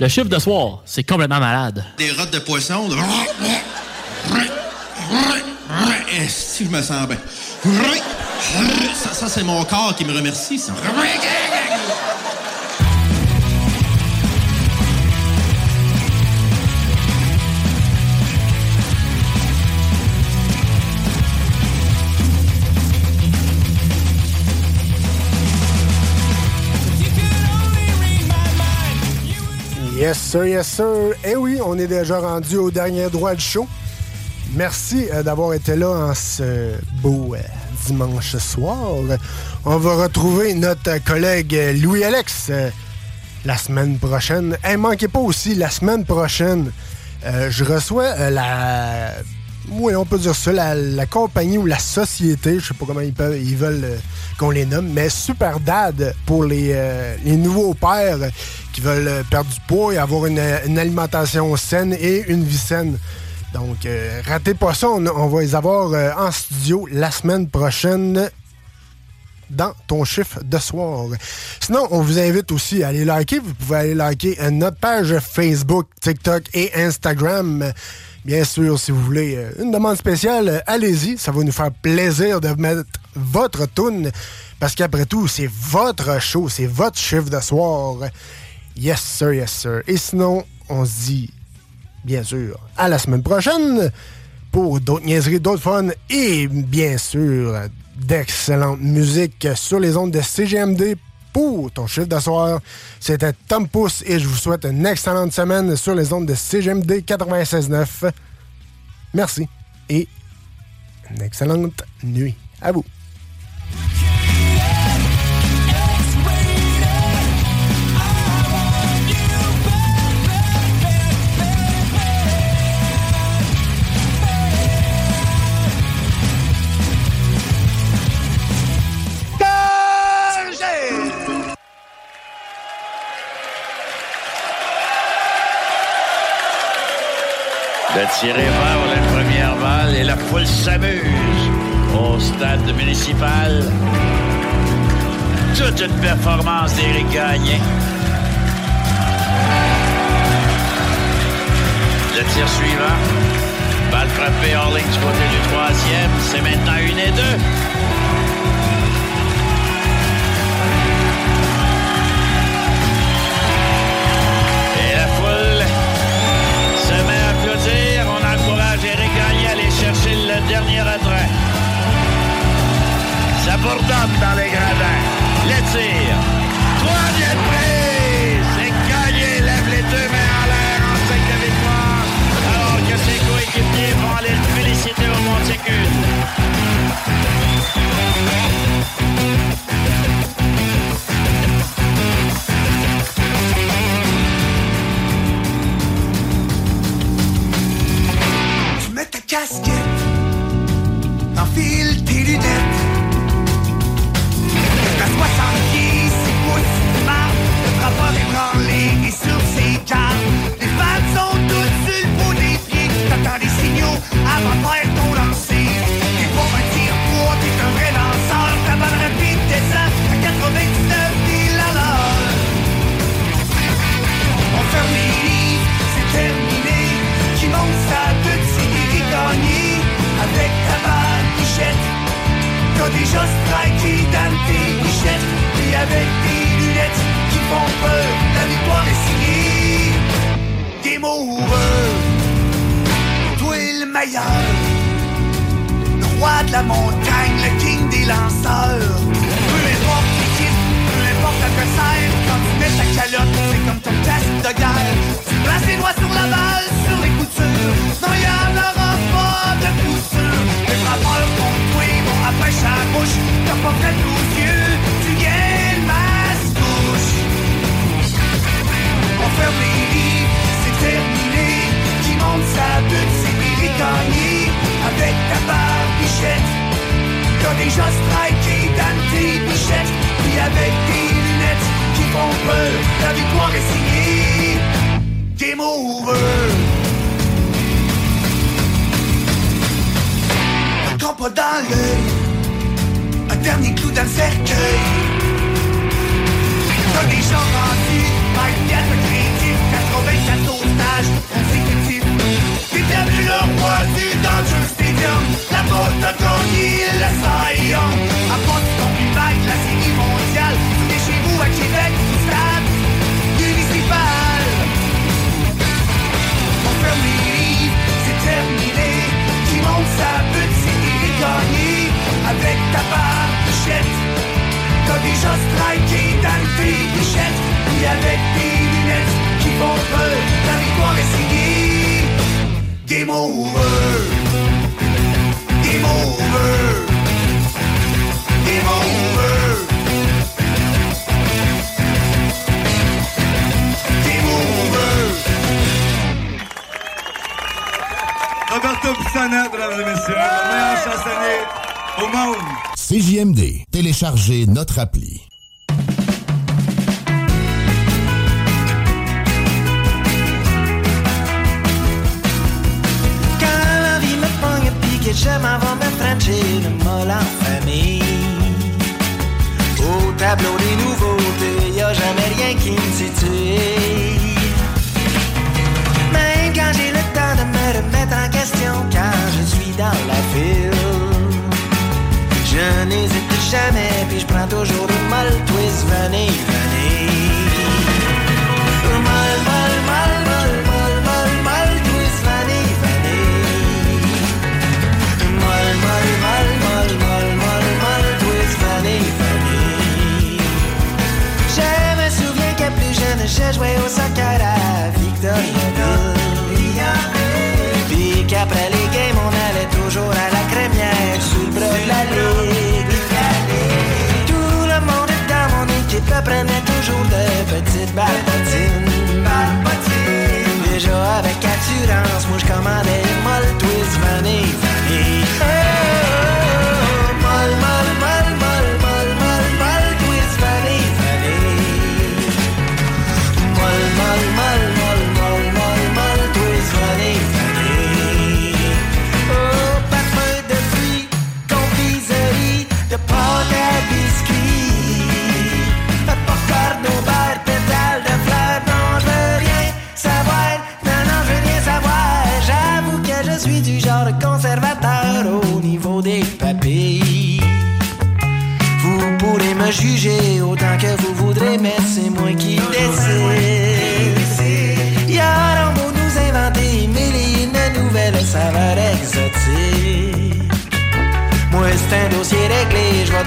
Le chiffre de soir, c'est complètement malade. Des rottes de poisson. Si je me sens bien? Ça, ça, c'est mon corps qui me remercie. Yes, sir, yes, sir. Eh oui, on est déjà rendu au dernier droit du show. Merci euh, d'avoir été là en ce beau euh, dimanche soir. On va retrouver notre collègue euh, Louis-Alex la semaine prochaine. Et manquez pas aussi, la semaine prochaine, je reçois la... Oui, on peut dire ça, la, compagnie ou la société, je sais pas comment ils, veulent qu'on les nomme, mais Super Dad pour les nouveaux pères veulent euh, perdre du poids et avoir une, alimentation saine et une vie saine. Donc, euh, ratez pas ça, on, va les avoir euh, en studio la semaine prochaine dans ton chiffre de soir. Sinon, on vous invite aussi à aller liker. Vous pouvez aller liker notre page Facebook, TikTok et Instagram. Bien sûr, si vous voulez une demande spéciale, allez-y. Ça va nous faire plaisir de mettre votre tune parce qu'après tout, c'est votre show, c'est votre chiffre de soir. Yes, sir, yes, sir. Et sinon, on se dit, bien sûr, à la semaine prochaine pour d'autres niaiseries, d'autres fun et bien sûr d'excellente musique sur les ondes de CGMD pour ton chiffre de soir. C'était Tom Pouce et je vous souhaite une excellente semaine sur les ondes de CGMD 96.9. Merci et une excellente nuit à vous. Le tiré part la première balle et la foule s'amuse au stade municipal. Toute une performance d'Éric Gagné. Le tir suivant. Balle frappée hors ligne du côté du troisième. C'est maintenant une et deux. Dernier retrait. Ça bourdonne dans les gradins. Le tir. Troisième prise. Et Gagné lève les deux mains en l'air en signe de victoire. Alors que ses coéquipiers vont aller le féliciter au monticule. Tu de faire ton lancer. T'es pas un t'es un vrai lanceur. Ta balle à 99 000 à. On c'est terminé. Qui monte sa butte, c'est Eric Gagné. Avec ta balle bichette, t'as déjà striké dans tes bichettes. Et avec tes lunettes qui font peur, la victoire est signée. Game over, meilleur. Le roi de la montagne, le king des lanceurs. Peu importe l'équipe, peu importe l'adversaire, quand tu mets ta calotte, c'est comme ton casque de guerre. Tu places les doigts sur la balle, sur les coutures. Non, y en aura pas de coup sûr. Les frappeurs contre toi vont après sa bouche. T'as pas fait aux yeux, tu gagnes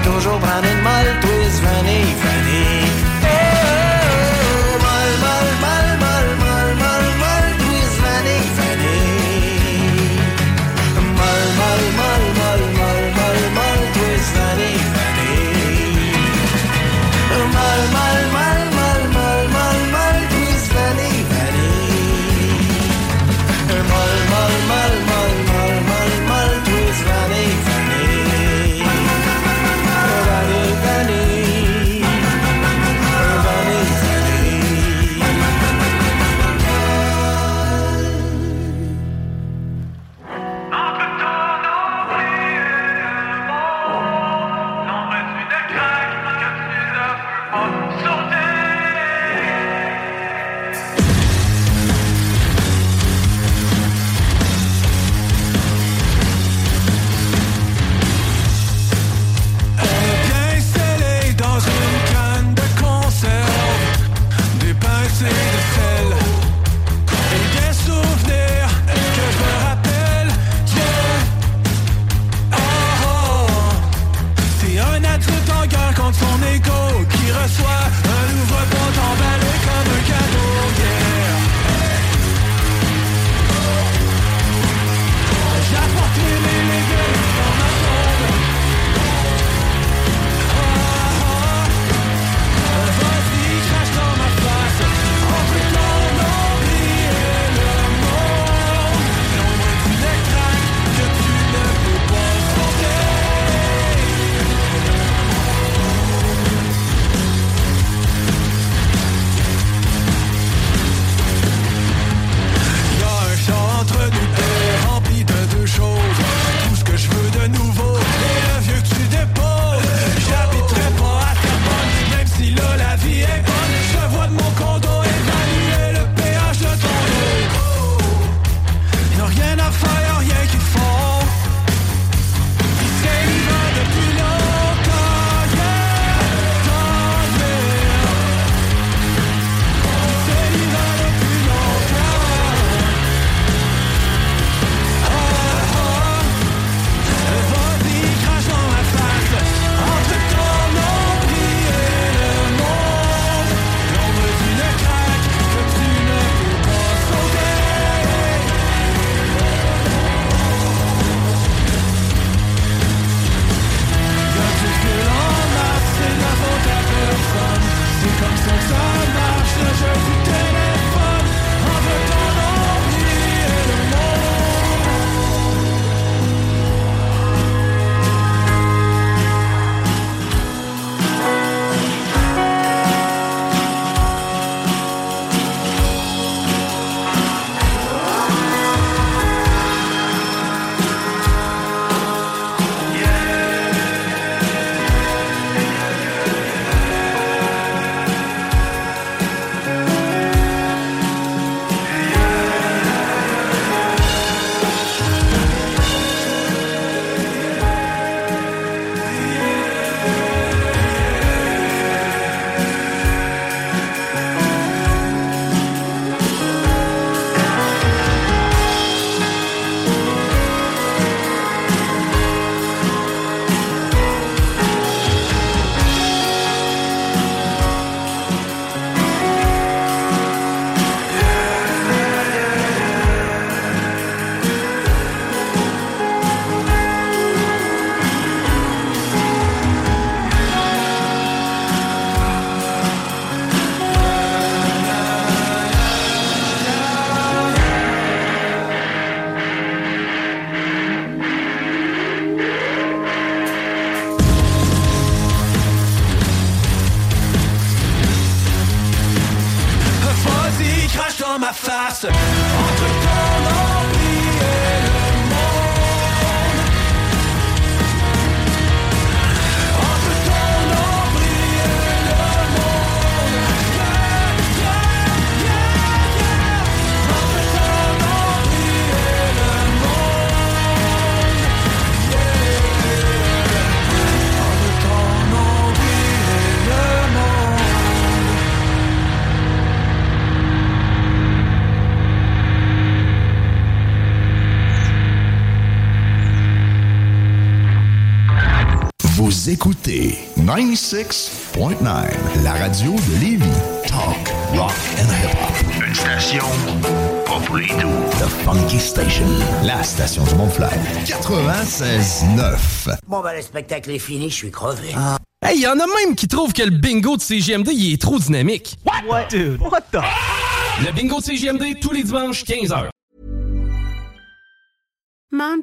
toujours prendre une molle twist vanille, 96.9, la radio de Lévis. Talk, rock and hip-hop. Une station pas pour les doux. The Funky Station, la station du Mont-Fly. 96.9. Bon, ben, le spectacle est fini, je suis crevé. Hey, y en a même qui trouvent que le bingo de CGMD il est trop dynamique. What? Dude, what the? Le bingo de CGMD tous les dimanches 15h.